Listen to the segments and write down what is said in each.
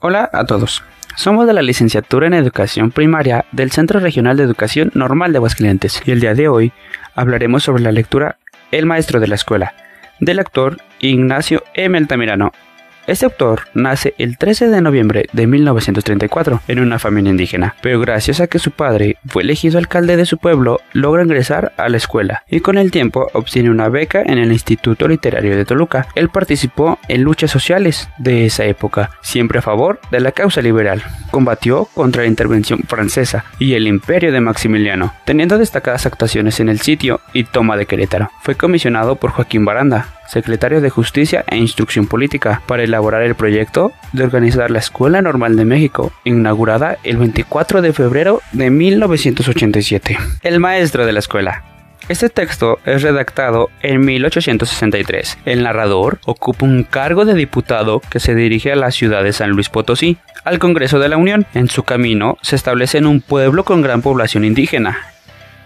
Hola a todos. Somos de la licenciatura en Educación Primaria del Centro Regional de Educación Normal de Aguascalientes y el día de hoy hablaremos sobre la lectura El Maestro de la Escuela del actor Ignacio M. Altamirano este autor nace el 13 de noviembre de 1934 en una familia indígena, pero gracias a que su padre fue elegido alcalde de su pueblo, logra ingresar a la escuela y con el tiempo obtiene una beca en el Instituto Literario de Toluca. Él participó en luchas sociales de esa época, siempre a favor de la causa liberal. Combatió contra la intervención francesa y el imperio de Maximiliano, teniendo destacadas actuaciones en el sitio y toma de Querétaro. Fue comisionado por Joaquín Baranda, secretario de Justicia e Instrucción Política, para elaborar el proyecto de organizar la Escuela Normal de México, inaugurada el 24 de febrero de 1987. El maestro de la escuela. Este texto es redactado en 1863. El narrador ocupa un cargo de diputado que se dirige a la ciudad de San Luis Potosí, al Congreso de la Unión. En su camino se establece en un pueblo con gran población indígena,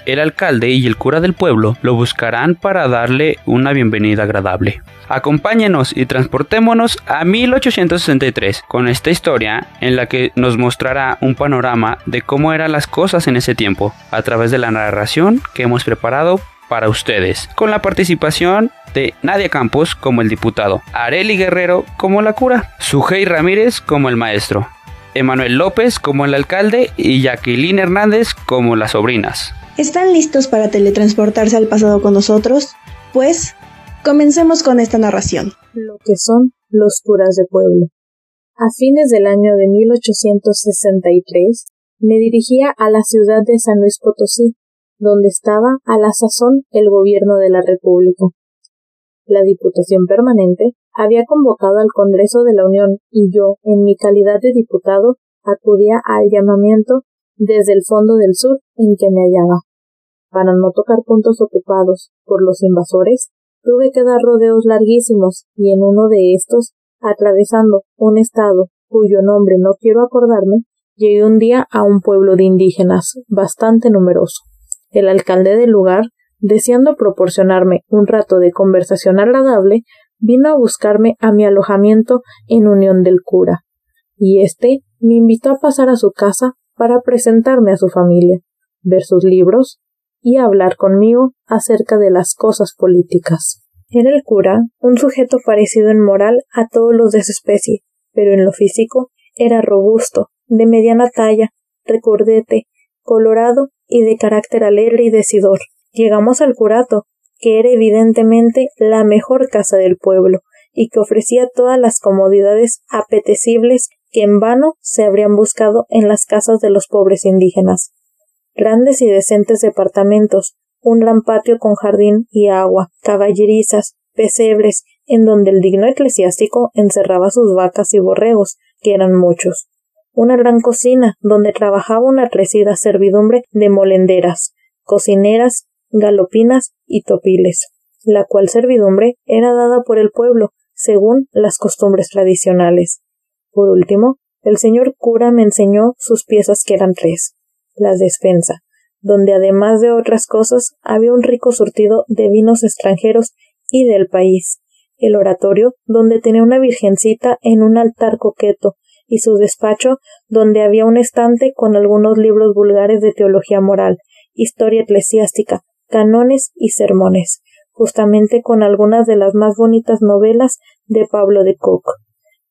el alcalde y el cura del pueblo lo buscarán para darle una bienvenida agradable. Acompáñenos y transportémonos a 1863 con esta historia en la que nos mostrará un panorama de cómo eran las cosas en ese tiempo a través de la narración que hemos preparado para ustedes, con la participación de Nadia Campos como el diputado, Areli Guerrero como la cura, Sujei Ramírez como el maestro, Emanuel López como el alcalde y Jacqueline Hernández como las sobrinas. ¿Están listos para teletransportarse al pasado con nosotros? Pues, comencemos con esta narración. Lo que son los curas de pueblo. A fines del año de 1863, me dirigía a la ciudad de San Luis Potosí, donde estaba a la sazón el gobierno de la República. La Diputación Permanente había convocado al Congreso de la Unión y yo, en mi calidad de diputado, acudía al llamamiento desde el fondo del sur en que me hallaba. Para no tocar puntos ocupados por los invasores, tuve que dar rodeos larguísimos y en uno de estos, atravesando un estado cuyo nombre no quiero acordarme, llegué un día a un pueblo de indígenas bastante numeroso. El alcalde del lugar, deseando proporcionarme un rato de conversación agradable, vino a buscarme a mi alojamiento en Unión del Cura, y éste me invitó a pasar a su casa para presentarme a su familia, ver sus libros y hablar conmigo acerca de las cosas políticas. Era el cura, un sujeto parecido en moral a todos los de su especie, pero en lo físico era robusto, de mediana talla, recordete, colorado y de carácter alegre y decidor. Llegamos al curato, que era evidentemente la mejor casa del pueblo, y que ofrecía todas las comodidades apetecibles que en vano se habrían buscado en las casas de los pobres indígenas. Grandes y decentes departamentos, un gran patio con jardín y agua, caballerizas, pesebres, en donde el digno eclesiástico encerraba sus vacas y borregos, que eran muchos. Una gran cocina, donde trabajaba una crecida servidumbre de molenderas, cocineras, galopinas y topiles, la cual servidumbre era dada por el pueblo, según las costumbres tradicionales. Por último, el señor cura me enseñó sus piezas que eran tres. La despensa, donde además de otras cosas había un rico surtido de vinos extranjeros y del país. El oratorio, donde tenía una virgencita en un altar coqueto, y su despacho, donde había un estante con algunos libros vulgares de teología moral, historia eclesiástica, canones y sermones, justamente con algunas de las más bonitas novelas de Pablo de Koch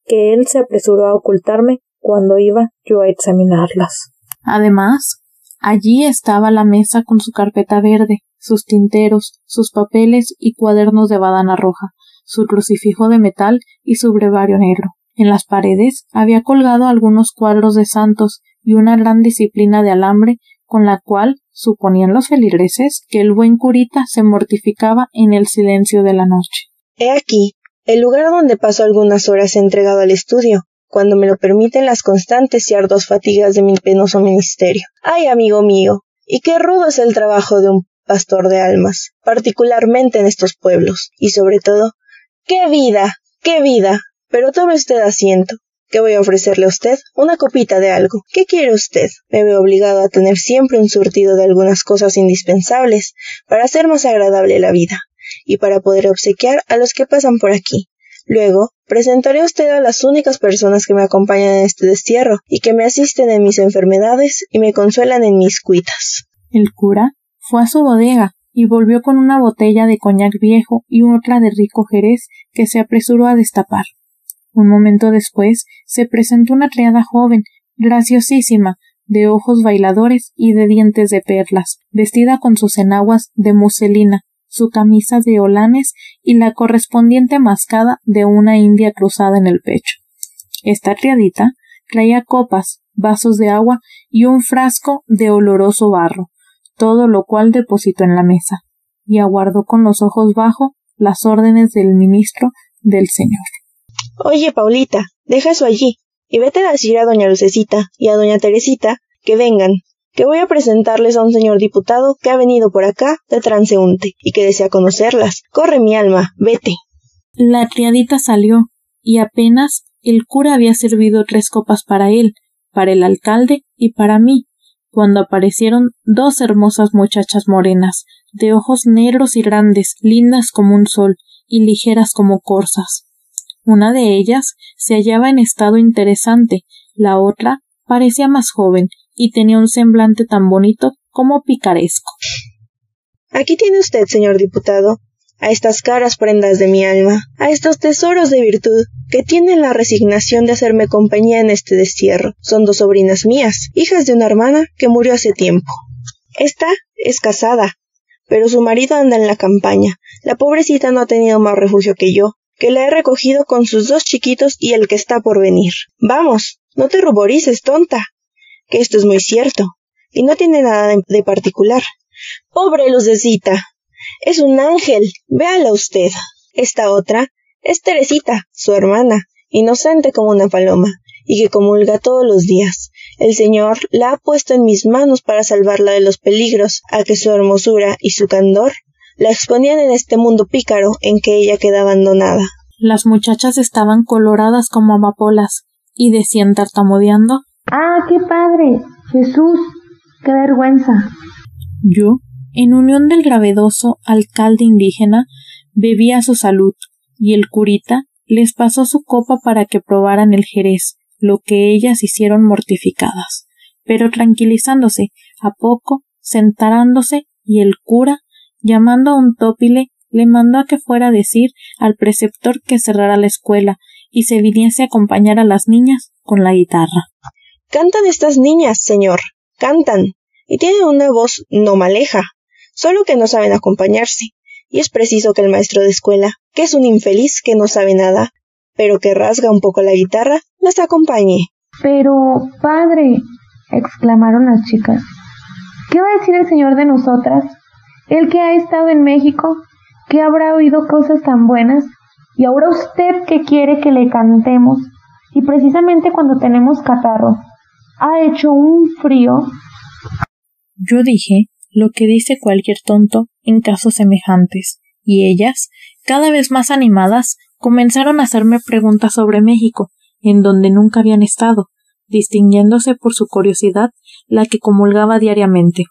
que él se apresuró a ocultarme cuando iba yo a examinarlas. Además, allí estaba la mesa con su carpeta verde, sus tinteros, sus papeles y cuadernos de badana roja, su crucifijo de metal y su brevario negro. En las paredes había colgado algunos cuadros de santos y una gran disciplina de alambre con la cual suponían los feligreses que el buen curita se mortificaba en el silencio de la noche. He aquí el lugar donde paso algunas horas entregado al estudio, cuando me lo permiten las constantes y arduas fatigas de mi penoso ministerio. Ay, amigo mío, y qué rudo es el trabajo de un pastor de almas, particularmente en estos pueblos, y sobre todo, qué vida, qué vida. Pero tome usted asiento, que voy a ofrecerle a usted una copita de algo. ¿Qué quiere usted? Me veo obligado a tener siempre un surtido de algunas cosas indispensables para hacer más agradable la vida y para poder obsequiar a los que pasan por aquí. Luego, presentaré a usted a las únicas personas que me acompañan en este destierro y que me asisten en mis enfermedades y me consuelan en mis cuitas. El cura fue a su bodega y volvió con una botella de coñac viejo y otra de rico jerez que se apresuró a destapar. Un momento después se presentó una criada joven, graciosísima, de ojos bailadores y de dientes de perlas, vestida con sus enaguas de muselina, su camisa de holanes y la correspondiente mascada de una india cruzada en el pecho. Esta criadita traía copas, vasos de agua y un frasco de oloroso barro, todo lo cual depositó en la mesa, y aguardó con los ojos bajo las órdenes del ministro del señor. Oye, Paulita, deja eso allí, y vete a decir a doña Lucecita y a doña Teresita que vengan, que voy a presentarles a un señor diputado que ha venido por acá de transeúnte y que desea conocerlas. Corre mi alma, vete. La criadita salió, y apenas el cura había servido tres copas para él, para el alcalde y para mí, cuando aparecieron dos hermosas muchachas morenas, de ojos negros y grandes, lindas como un sol, y ligeras como corzas. Una de ellas se hallaba en estado interesante, la otra parecía más joven y tenía un semblante tan bonito como picaresco. Aquí tiene usted, señor diputado, a estas caras prendas de mi alma, a estos tesoros de virtud que tienen la resignación de hacerme compañía en este destierro. Son dos sobrinas mías, hijas de una hermana que murió hace tiempo. Esta es casada, pero su marido anda en la campaña. La pobrecita no ha tenido más refugio que yo, que la he recogido con sus dos chiquitos y el que está por venir. Vamos, no te ruborices, tonta que esto es muy cierto, y no tiene nada de, particular. Pobre Lucecita. Es un ángel. Véala usted. Esta otra es Teresita, su hermana, inocente como una paloma, y que comulga todos los días. El Señor la ha puesto en mis manos para salvarla de los peligros a que su hermosura y su candor la exponían en este mundo pícaro en que ella queda abandonada. Las muchachas estaban coloradas como amapolas y decían tartamudeando ¡Ah, qué padre! Jesús, qué vergüenza. Yo, en unión del gravedoso alcalde indígena, bebía su salud, y el curita les pasó su copa para que probaran el jerez, lo que ellas hicieron mortificadas. Pero tranquilizándose, a poco, sentarándose, y el cura, llamando a un tópile, le mandó a que fuera a decir al preceptor que cerrara la escuela y se viniese a acompañar a las niñas con la guitarra. Cantan estas niñas, señor, cantan, y tienen una voz no maleja, solo que no saben acompañarse, y es preciso que el maestro de escuela, que es un infeliz que no sabe nada, pero que rasga un poco la guitarra, las acompañe. Pero, padre, exclamaron las chicas, ¿qué va a decir el señor de nosotras? Él que ha estado en México, que habrá oído cosas tan buenas, y ahora usted que quiere que le cantemos, y precisamente cuando tenemos catarro, ha hecho un frío. Yo dije lo que dice cualquier tonto en casos semejantes, y ellas, cada vez más animadas, comenzaron a hacerme preguntas sobre México, en donde nunca habían estado, distinguiéndose por su curiosidad la que comulgaba diariamente.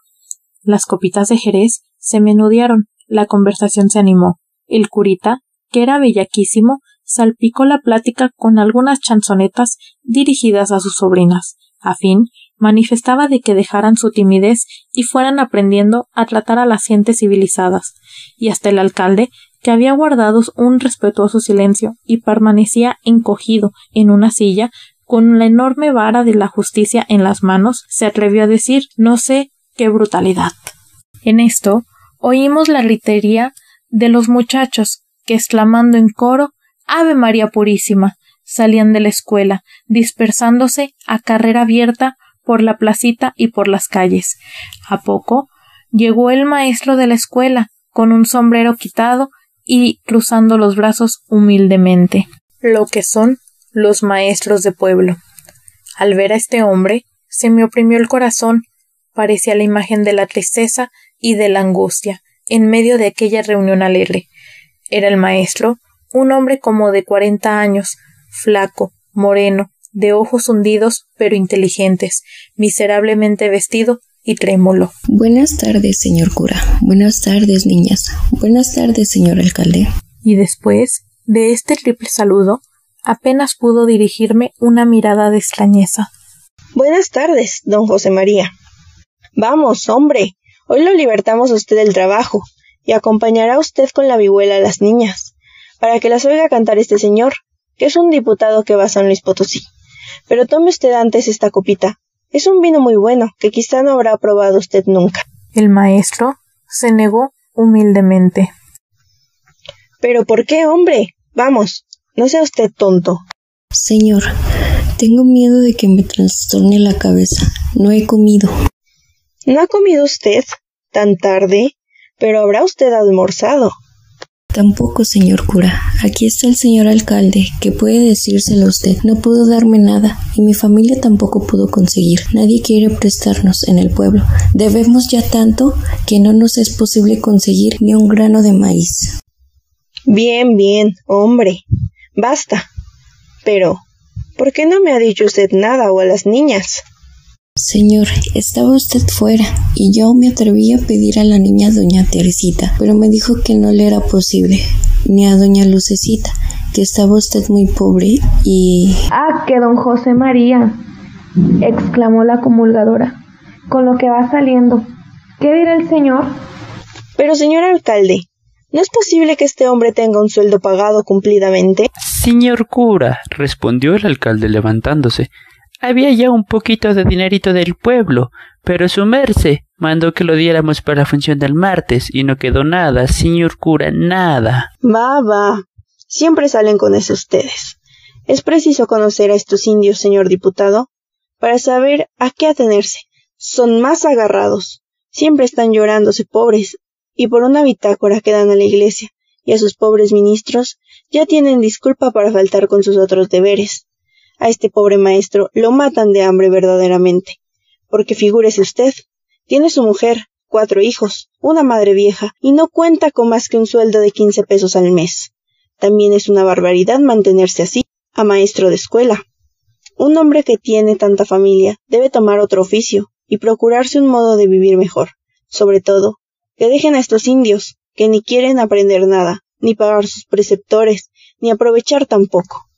Las copitas de Jerez se menudearon, la conversación se animó. El curita, que era bellaquísimo, salpicó la plática con algunas chanzonetas dirigidas a sus sobrinas, a fin, manifestaba de que dejaran su timidez y fueran aprendiendo a tratar a las gentes civilizadas, y hasta el alcalde, que había guardado un respetuoso silencio y permanecía encogido en una silla, con la enorme vara de la justicia en las manos, se atrevió a decir no sé qué brutalidad. En esto oímos la gritería de los muchachos, que exclamando en coro Ave María Purísima, salían de la escuela, dispersándose a carrera abierta por la placita y por las calles. A poco llegó el maestro de la escuela, con un sombrero quitado y cruzando los brazos humildemente. Lo que son los maestros de pueblo. Al ver a este hombre, se me oprimió el corazón, parecía la imagen de la tristeza y de la angustia, en medio de aquella reunión alegre. Era el maestro, un hombre como de cuarenta años, flaco, moreno, de ojos hundidos pero inteligentes, miserablemente vestido y trémulo. Buenas tardes, señor cura. Buenas tardes, niñas. Buenas tardes, señor alcalde. Y después de este triple saludo, apenas pudo dirigirme una mirada de extrañeza. Buenas tardes, don José María. Vamos, hombre, hoy lo libertamos a usted del trabajo y acompañará usted con la vihuela a las niñas, para que las oiga cantar este señor, que es un diputado que va a San Luis Potosí. Pero tome usted antes esta copita. Es un vino muy bueno, que quizá no habrá probado usted nunca. El maestro se negó humildemente. Pero ¿por qué, hombre? Vamos, no sea usted tonto. Señor, tengo miedo de que me trastorne la cabeza. No he comido. ¿No ha comido usted? ¿Tan tarde? Pero habrá usted almorzado. Tampoco, señor cura. Aquí está el señor alcalde, que puede decírselo a usted. No pudo darme nada, y mi familia tampoco pudo conseguir. Nadie quiere prestarnos en el pueblo. Debemos ya tanto que no nos es posible conseguir ni un grano de maíz. Bien, bien, hombre. Basta. Pero, ¿por qué no me ha dicho usted nada o a las niñas? Señor, estaba usted fuera y yo me atreví a pedir a la niña doña Teresita, pero me dijo que no le era posible, ni a doña Lucecita, que estaba usted muy pobre y... Ah, que don José María, exclamó la comulgadora, con lo que va saliendo. ¿Qué dirá el señor? Pero señor alcalde, ¿no es posible que este hombre tenga un sueldo pagado cumplidamente? Señor cura, respondió el alcalde levantándose, había ya un poquito de dinerito del pueblo, pero su merce mandó que lo diéramos para la función del martes y no quedó nada, señor cura, nada. Va, va. Siempre salen con eso ustedes. Es preciso conocer a estos indios, señor diputado, para saber a qué atenerse. Son más agarrados. Siempre están llorándose pobres, y por una bitácora que dan a la iglesia y a sus pobres ministros, ya tienen disculpa para faltar con sus otros deberes. A este pobre maestro lo matan de hambre verdaderamente. Porque figúrese usted, tiene su mujer, cuatro hijos, una madre vieja, y no cuenta con más que un sueldo de quince pesos al mes. También es una barbaridad mantenerse así, a maestro de escuela. Un hombre que tiene tanta familia debe tomar otro oficio y procurarse un modo de vivir mejor. Sobre todo, que dejen a estos indios, que ni quieren aprender nada, ni pagar sus preceptores, ni aprovechar tampoco.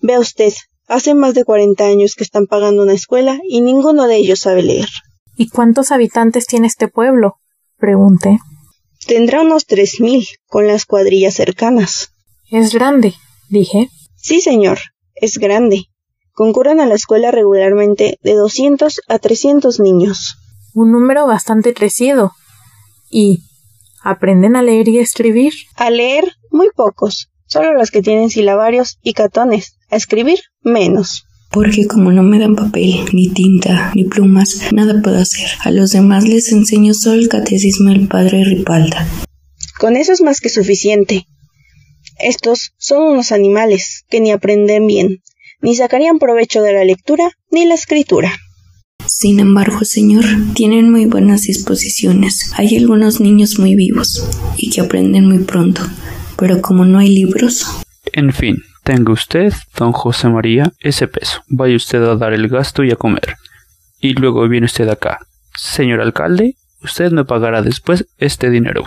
Vea usted, Hace más de cuarenta años que están pagando una escuela y ninguno de ellos sabe leer. ¿Y cuántos habitantes tiene este pueblo? pregunté. Tendrá unos tres mil, con las cuadrillas cercanas. Es grande, dije. Sí, señor, es grande. Concurren a la escuela regularmente de doscientos a trescientos niños. Un número bastante crecido. ¿Y aprenden a leer y escribir? A leer, muy pocos, solo los que tienen silabarios y catones. A escribir, menos. Porque como no me dan papel, ni tinta, ni plumas, nada puedo hacer. A los demás les enseño solo el catecismo del padre Ripalda. Con eso es más que suficiente. Estos son unos animales que ni aprenden bien, ni sacarían provecho de la lectura ni la escritura. Sin embargo, señor, tienen muy buenas disposiciones. Hay algunos niños muy vivos y que aprenden muy pronto, pero como no hay libros. En fin, Tenga usted, don José María, ese peso. Vaya usted a dar el gasto y a comer. Y luego viene usted acá. Señor alcalde, usted me pagará después este dinero.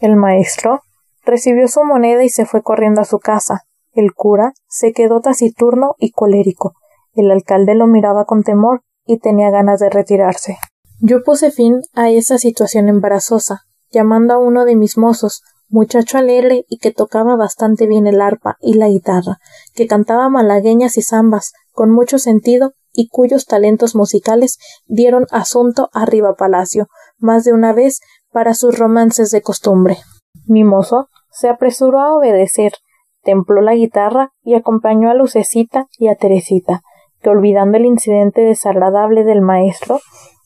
El maestro recibió su moneda y se fue corriendo a su casa. El cura se quedó taciturno y colérico. El alcalde lo miraba con temor y tenía ganas de retirarse. Yo puse fin a esa situación embarazosa, llamando a uno de mis mozos, muchacho alegre y que tocaba bastante bien el arpa y la guitarra, que cantaba malagueñas y zambas con mucho sentido y cuyos talentos musicales dieron asunto arriba palacio más de una vez para sus romances de costumbre. Mi mozo se apresuró a obedecer, templó la guitarra y acompañó a Lucecita y a Teresita, que olvidando el incidente desagradable del maestro,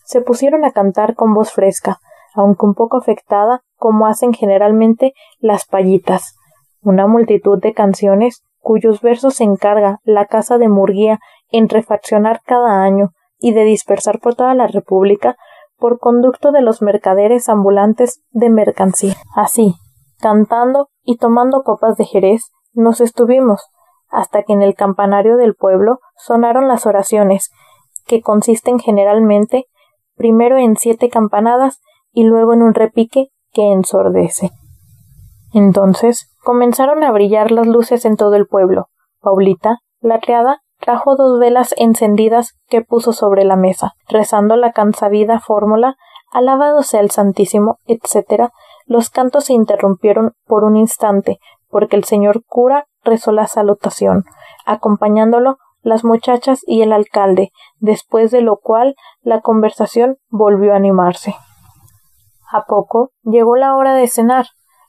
se pusieron a cantar con voz fresca, aunque un poco afectada, como hacen generalmente las payitas, una multitud de canciones cuyos versos se encarga la Casa de Murguía en refaccionar cada año y de dispersar por toda la República por conducto de los mercaderes ambulantes de mercancía. Así, cantando y tomando copas de Jerez, nos estuvimos, hasta que en el campanario del pueblo sonaron las oraciones, que consisten generalmente primero en siete campanadas y luego en un repique que ensordece. Entonces comenzaron a brillar las luces en todo el pueblo, Paulita, la criada, trajo dos velas encendidas que puso sobre la mesa, rezando la cansabida fórmula Alabado sea el Santísimo, etc. Los cantos se interrumpieron por un instante, porque el señor cura rezó la salutación, acompañándolo las muchachas y el alcalde, después de lo cual la conversación volvió a animarse. A poco llegó la hora de cenar.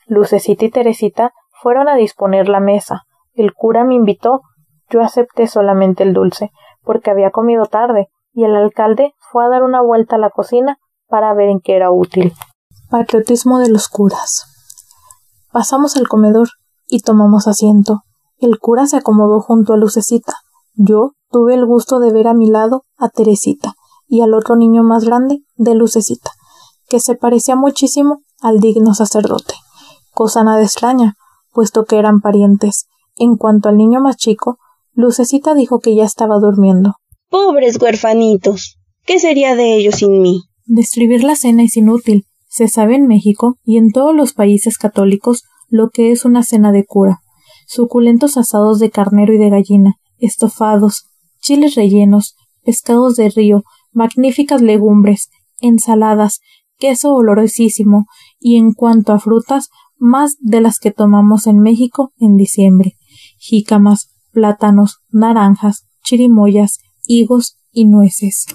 Lucecita y Teresita fueron a disponer la mesa. El cura me invitó. Yo acepté solamente el dulce, porque había comido tarde, y el alcalde fue a dar una vuelta a la cocina para ver en qué era útil. Patriotismo de los curas. Pasamos al comedor y tomamos asiento. El cura se acomodó junto a Lucecita. Yo tuve el gusto de ver a mi lado a Teresita y al otro niño más grande de Lucecita, que se parecía muchísimo al digno sacerdote, cosa nada extraña, puesto que eran parientes. En cuanto al niño más chico, Lucecita dijo que ya estaba durmiendo. Pobres huerfanitos. ¿Qué sería de ellos sin mí? Describir la cena es inútil. Se sabe en México y en todos los países católicos lo que es una cena de cura. Suculentos asados de carnero y de gallina, estofados, chiles rellenos, pescados de río, magníficas legumbres, ensaladas, queso olorosísimo y en cuanto a frutas, más de las que tomamos en México en diciembre. Jícamas, plátanos, naranjas, chirimoyas, higos y nueces.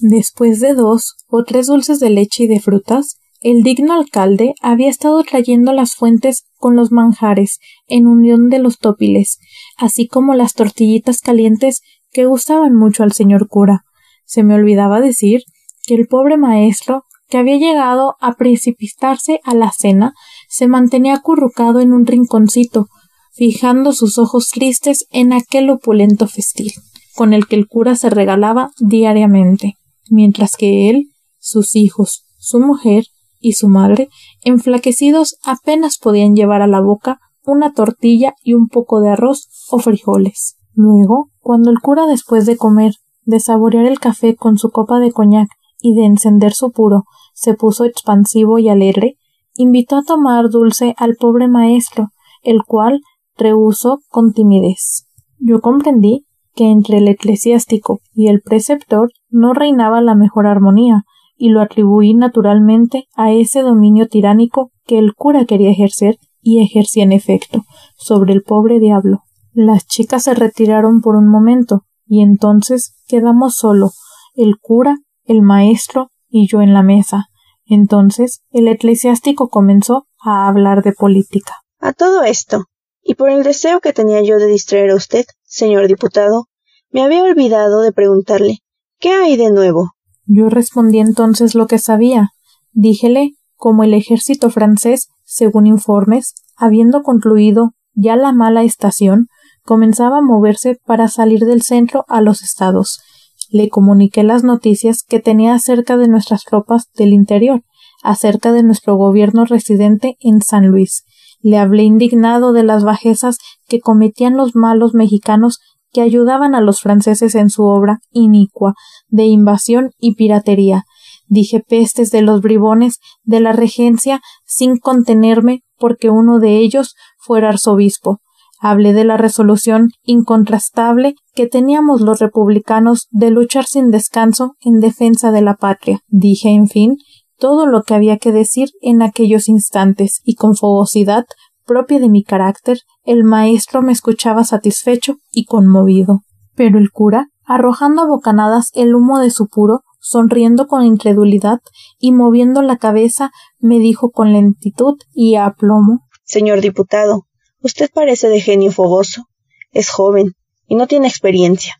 Después de dos o tres dulces de leche y de frutas, el digno alcalde había estado trayendo las fuentes con los manjares en unión de los tópiles, así como las tortillitas calientes que gustaban mucho al señor cura. Se me olvidaba decir que el pobre maestro, que había llegado a precipitarse a la cena, se mantenía acurrucado en un rinconcito, fijando sus ojos tristes en aquel opulento festín, con el que el cura se regalaba diariamente mientras que él, sus hijos, su mujer y su madre, enflaquecidos, apenas podían llevar a la boca una tortilla y un poco de arroz o frijoles. Luego, cuando el cura después de comer, de saborear el café con su copa de coñac y de encender su puro, se puso expansivo y alegre, invitó a tomar dulce al pobre maestro, el cual rehusó con timidez. Yo comprendí que entre el eclesiástico y el preceptor no reinaba la mejor armonía, y lo atribuí naturalmente a ese dominio tiránico que el cura quería ejercer y ejercía en efecto sobre el pobre diablo. Las chicas se retiraron por un momento, y entonces quedamos solo, el cura, el maestro y yo en la mesa. Entonces el eclesiástico comenzó a hablar de política. A todo esto, y por el deseo que tenía yo de distraer a usted, señor diputado, me había olvidado de preguntarle ¿Qué hay de nuevo? Yo respondí entonces lo que sabía. Díjele como el ejército francés, según informes, habiendo concluido ya la mala estación, comenzaba a moverse para salir del centro a los estados. Le comuniqué las noticias que tenía acerca de nuestras tropas del interior, acerca de nuestro gobierno residente en San Luis, le hablé indignado de las bajezas que cometían los malos mexicanos que ayudaban a los franceses en su obra inicua de invasión y piratería. Dije pestes de los bribones de la regencia sin contenerme porque uno de ellos fuera arzobispo. Hablé de la resolución incontrastable que teníamos los republicanos de luchar sin descanso en defensa de la patria. Dije, en fin, todo lo que había que decir en aquellos instantes, y con fogosidad propia de mi carácter, el maestro me escuchaba satisfecho y conmovido. Pero el cura, arrojando a bocanadas el humo de su puro, sonriendo con incredulidad y moviendo la cabeza, me dijo con lentitud y aplomo Señor diputado, usted parece de genio fogoso. Es joven y no tiene experiencia,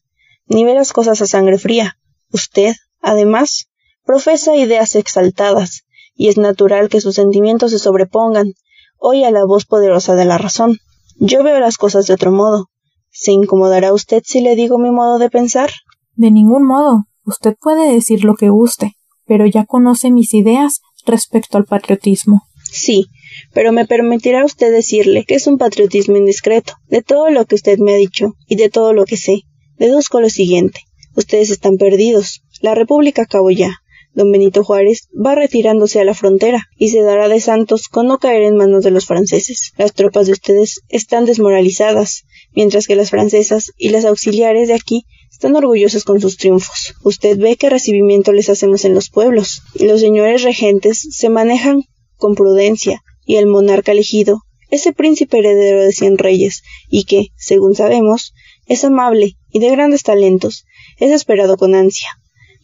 ni ve las cosas a sangre fría. Usted, además, profesa ideas exaltadas, y es natural que sus sentimientos se sobrepongan hoy a la voz poderosa de la razón. Yo veo las cosas de otro modo. ¿Se incomodará usted si le digo mi modo de pensar? De ningún modo. Usted puede decir lo que guste, pero ya conoce mis ideas respecto al patriotismo. Sí, pero me permitirá usted decirle que es un patriotismo indiscreto. De todo lo que usted me ha dicho y de todo lo que sé, deduzco lo siguiente. Ustedes están perdidos. La República acabó ya. Don Benito Juárez va retirándose a la frontera y se dará de santos con no caer en manos de los franceses. Las tropas de ustedes están desmoralizadas, mientras que las francesas y las auxiliares de aquí están orgullosas con sus triunfos. Usted ve qué recibimiento les hacemos en los pueblos. Los señores regentes se manejan con prudencia, y el monarca elegido, ese príncipe heredero de cien reyes, y que, según sabemos, es amable y de grandes talentos, es esperado con ansia.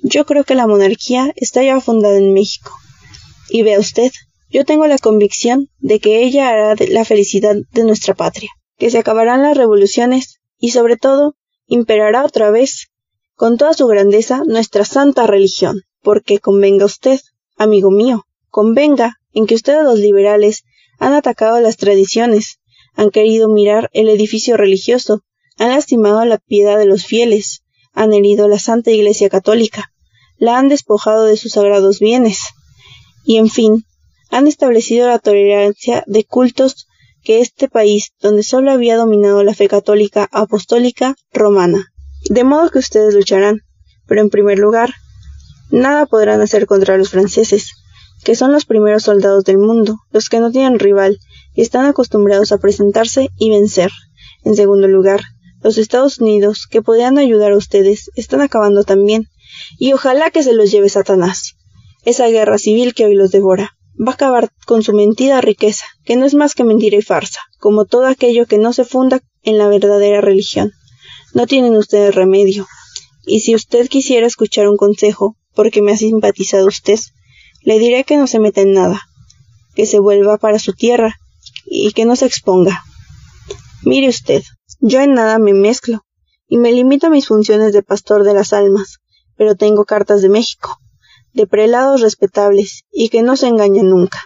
Yo creo que la monarquía está ya fundada en México. Y vea usted, yo tengo la convicción de que ella hará la felicidad de nuestra patria, que se acabarán las revoluciones y sobre todo imperará otra vez con toda su grandeza nuestra santa religión, porque convenga usted, amigo mío, convenga en que ustedes los liberales han atacado las tradiciones, han querido mirar el edificio religioso, han lastimado la piedad de los fieles, han herido la Santa Iglesia Católica, la han despojado de sus sagrados bienes, y en fin, han establecido la tolerancia de cultos que este país, donde solo había dominado la fe católica apostólica romana. De modo que ustedes lucharán, pero en primer lugar, nada podrán hacer contra los franceses, que son los primeros soldados del mundo, los que no tienen rival y están acostumbrados a presentarse y vencer. En segundo lugar, los Estados Unidos, que podrían ayudar a ustedes, están acabando también, y ojalá que se los lleve Satanás. Esa guerra civil que hoy los devora va a acabar con su mentida riqueza, que no es más que mentira y farsa, como todo aquello que no se funda en la verdadera religión. No tienen ustedes remedio. Y si usted quisiera escuchar un consejo, porque me ha simpatizado usted, le diré que no se meta en nada, que se vuelva para su tierra y que no se exponga. Mire usted, yo en nada me mezclo, y me limito a mis funciones de pastor de las almas, pero tengo cartas de México, de prelados respetables y que no se engañan nunca.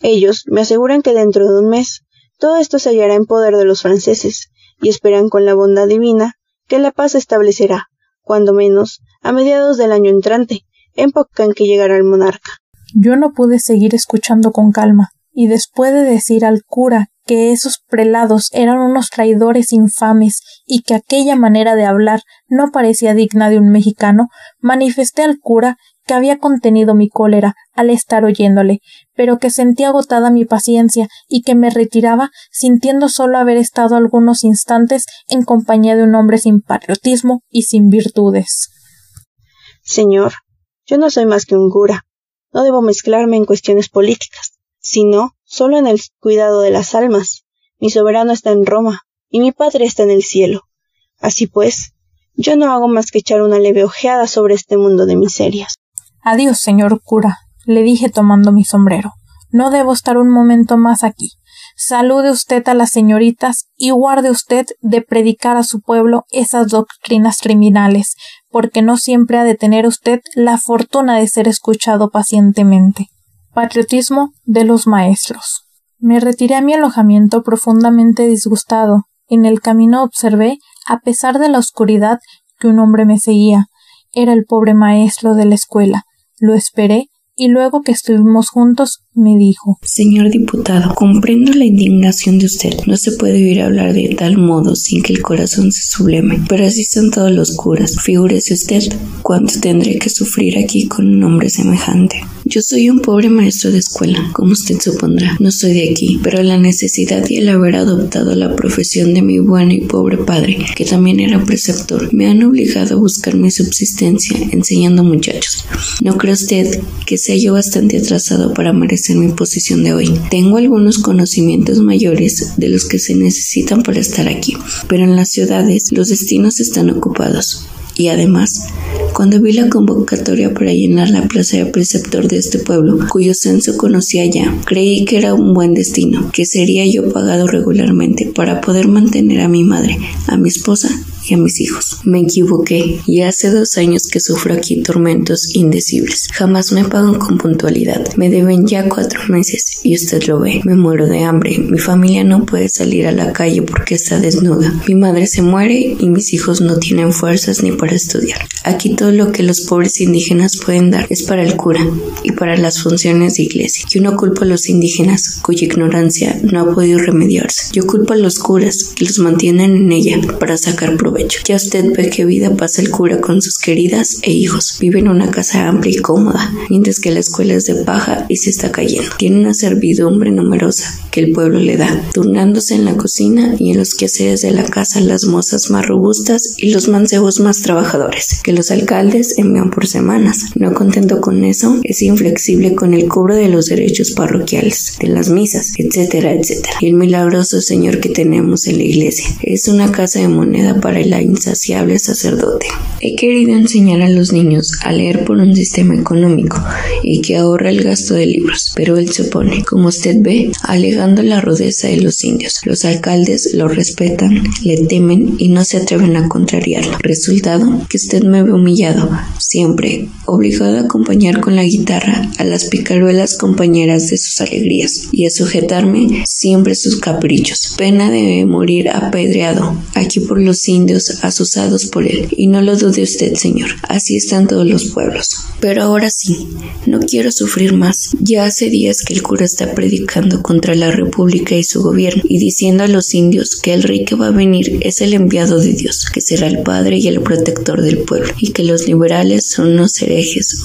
Ellos me aseguran que dentro de un mes todo esto se hallará en poder de los franceses y esperan con la bondad divina que la paz se establecerá, cuando menos, a mediados del año entrante, época en que llegará el monarca. Yo no pude seguir escuchando con calma, y después de decir al cura que esos prelados eran unos traidores infames y que aquella manera de hablar no parecía digna de un mexicano, manifesté al cura que había contenido mi cólera al estar oyéndole, pero que sentía agotada mi paciencia y que me retiraba sintiendo solo haber estado algunos instantes en compañía de un hombre sin patriotismo y sin virtudes. Señor, yo no soy más que un cura. No debo mezclarme en cuestiones políticas, sino solo en el cuidado de las almas. Mi soberano está en Roma, y mi padre está en el cielo. Así pues, yo no hago más que echar una leve ojeada sobre este mundo de miserias. Adiós, señor cura, le dije tomando mi sombrero. No debo estar un momento más aquí. Salude usted a las señoritas y guarde usted de predicar a su pueblo esas doctrinas criminales, porque no siempre ha de tener usted la fortuna de ser escuchado pacientemente. Patriotismo de los maestros. Me retiré a mi alojamiento profundamente disgustado. En el camino observé, a pesar de la oscuridad, que un hombre me seguía. Era el pobre maestro de la escuela. Lo esperé y luego que estuvimos juntos me dijo Señor diputado, comprendo la indignación de usted. No se puede oír hablar de tal modo sin que el corazón se sublime. Pero así son todos los curas. Figúrese usted cuánto tendré que sufrir aquí con un hombre semejante. Yo soy un pobre maestro de escuela, como usted supondrá. No soy de aquí, pero la necesidad y el haber adoptado la profesión de mi bueno y pobre padre, que también era preceptor, me han obligado a buscar mi subsistencia enseñando muchachos. ¿No cree usted que sea yo bastante atrasado para merecer mi posición de hoy? Tengo algunos conocimientos mayores de los que se necesitan para estar aquí, pero en las ciudades los destinos están ocupados. Y además, cuando vi la convocatoria para llenar la plaza de preceptor de este pueblo, cuyo censo conocía ya, creí que era un buen destino, que sería yo pagado regularmente para poder mantener a mi madre, a mi esposa a mis hijos. Me equivoqué y hace dos años que sufro aquí tormentos indecibles. Jamás me pagan con puntualidad. Me deben ya cuatro meses y usted lo ve. Me muero de hambre. Mi familia no puede salir a la calle porque está desnuda. Mi madre se muere y mis hijos no tienen fuerzas ni para estudiar. Aquí todo lo que los pobres indígenas pueden dar es para el cura y para las funciones de iglesia. Yo no culpo a los indígenas cuya ignorancia no ha podido remediarse. Yo culpo a los curas que los mantienen en ella para sacar provecho provecho. Ya usted ve qué vida pasa el cura con sus queridas e hijos. Vive en una casa amplia y cómoda, mientras que la escuela es de paja y se está cayendo. Tiene una servidumbre numerosa que el pueblo le da, turnándose en la cocina y en los quehaceres de la casa las mozas más robustas y los mancebos más trabajadores, que los alcaldes envían por semanas. No contento con eso, es inflexible con el cobro de los derechos parroquiales, de las misas, etcétera, etcétera. Y el milagroso Señor que tenemos en la iglesia es una casa de moneda para el insaciable sacerdote. He querido enseñar a los niños a leer por un sistema económico y que ahorra el gasto de libros, pero él se opone, como usted ve, alegando la rudeza de los indios. Los alcaldes lo respetan, le temen y no se atreven a contrariarlo. Resultado, que usted me ve humillado, siempre, obligado a acompañar con la guitarra a las picaruelas compañeras de sus alegrías y a sujetarme siempre sus caprichos. Pena de morir apedreado aquí por los indios asusados por él. Y no lo dude usted, señor, así están todos los pueblos. Pero ahora sí, no quiero sufrir más. Ya hace días que el cura está predicando contra la república y su gobierno y diciendo a los indios que el rey que va a venir es el enviado de Dios, que será el padre y el protector del pueblo, y que los liberales son unos herejes,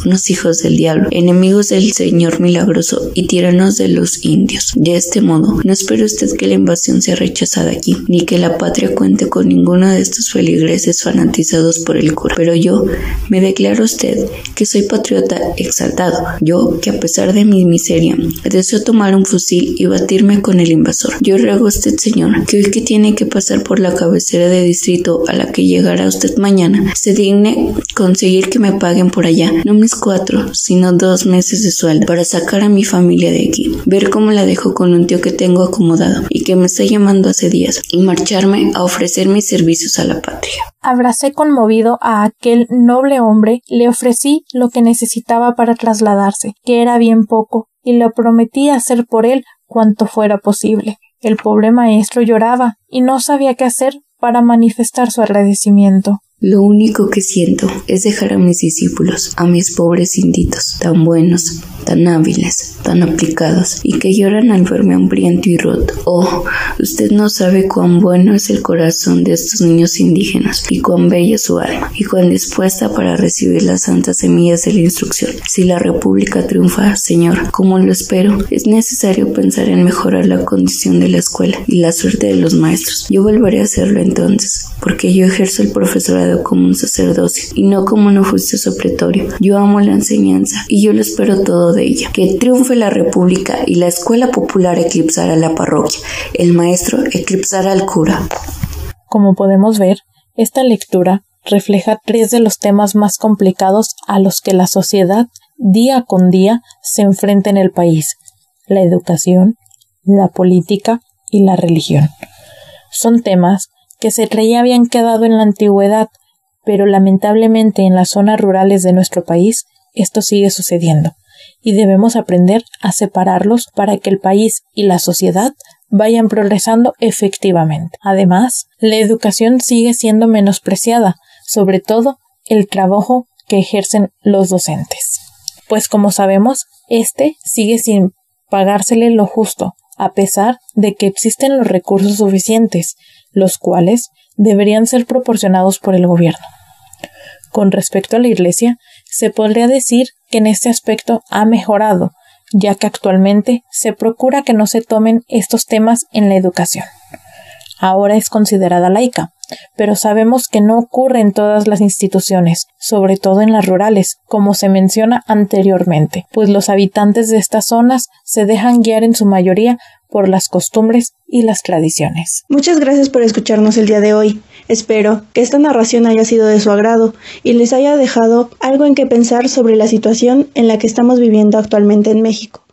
unos hijos del diablo, enemigos del Señor milagroso y tiranos de los indios. De este modo, no espere usted que la invasión sea rechazada aquí, ni que la patria cuente con ninguno de estos feligreses fanatizados por el cura. Pero yo me declaro a usted que soy patriota exaltado, yo que a pesar de mi miseria deseo tomar un fusil y batirme con el invasor. Yo ruego a usted, señor, que hoy que tiene que pasar por la cabecera de distrito a la que llegará usted mañana, se digne conseguir que me paguen por allá, no mis cuatro, sino dos meses de sueldo, para sacar a mi familia de aquí, ver cómo la dejo con un tío que tengo acomodado y que me está llamando hace días, y marcharme a ofrecer mis servicios a la patria. Abracé conmovido a aquel noble hombre, le ofrecí lo que necesitaba para trasladarse, que era bien poco, y le prometí hacer por él cuanto fuera posible. El pobre maestro lloraba y no sabía qué hacer para manifestar su agradecimiento. Lo único que siento es dejar a mis discípulos, a mis pobres inditos, tan buenos, tan hábiles, tan aplicados, y que lloran al verme hambriento y roto. Oh, usted no sabe cuán bueno es el corazón de estos niños indígenas, y cuán bella su alma, y cuán dispuesta para recibir las santas semillas de la instrucción. Si la República triunfa, Señor, como lo espero, es necesario pensar en mejorar la condición de la escuela y la suerte de los maestros. Yo volveré a hacerlo entonces, porque yo ejerzo el profesorado como un sacerdocio y no como un oficio supletorio. Yo amo la enseñanza y yo lo espero todo de ella. Que triunfe la república y la escuela popular eclipsará la parroquia. El maestro eclipsará al cura. Como podemos ver, esta lectura refleja tres de los temas más complicados a los que la sociedad día con día se enfrenta en el país, la educación, la política y la religión. Son temas que se creía habían quedado en la antigüedad, pero lamentablemente en las zonas rurales de nuestro país esto sigue sucediendo y debemos aprender a separarlos para que el país y la sociedad vayan progresando efectivamente. Además, la educación sigue siendo menospreciada, sobre todo el trabajo que ejercen los docentes. Pues como sabemos, este sigue sin pagársele lo justo, a pesar de que existen los recursos suficientes, los cuales deberían ser proporcionados por el gobierno. Con respecto a la Iglesia, se podría decir que en este aspecto ha mejorado, ya que actualmente se procura que no se tomen estos temas en la educación. Ahora es considerada laica, pero sabemos que no ocurre en todas las instituciones, sobre todo en las rurales, como se menciona anteriormente, pues los habitantes de estas zonas se dejan guiar en su mayoría por las costumbres y las tradiciones. Muchas gracias por escucharnos el día de hoy. Espero que esta narración haya sido de su agrado y les haya dejado algo en que pensar sobre la situación en la que estamos viviendo actualmente en México.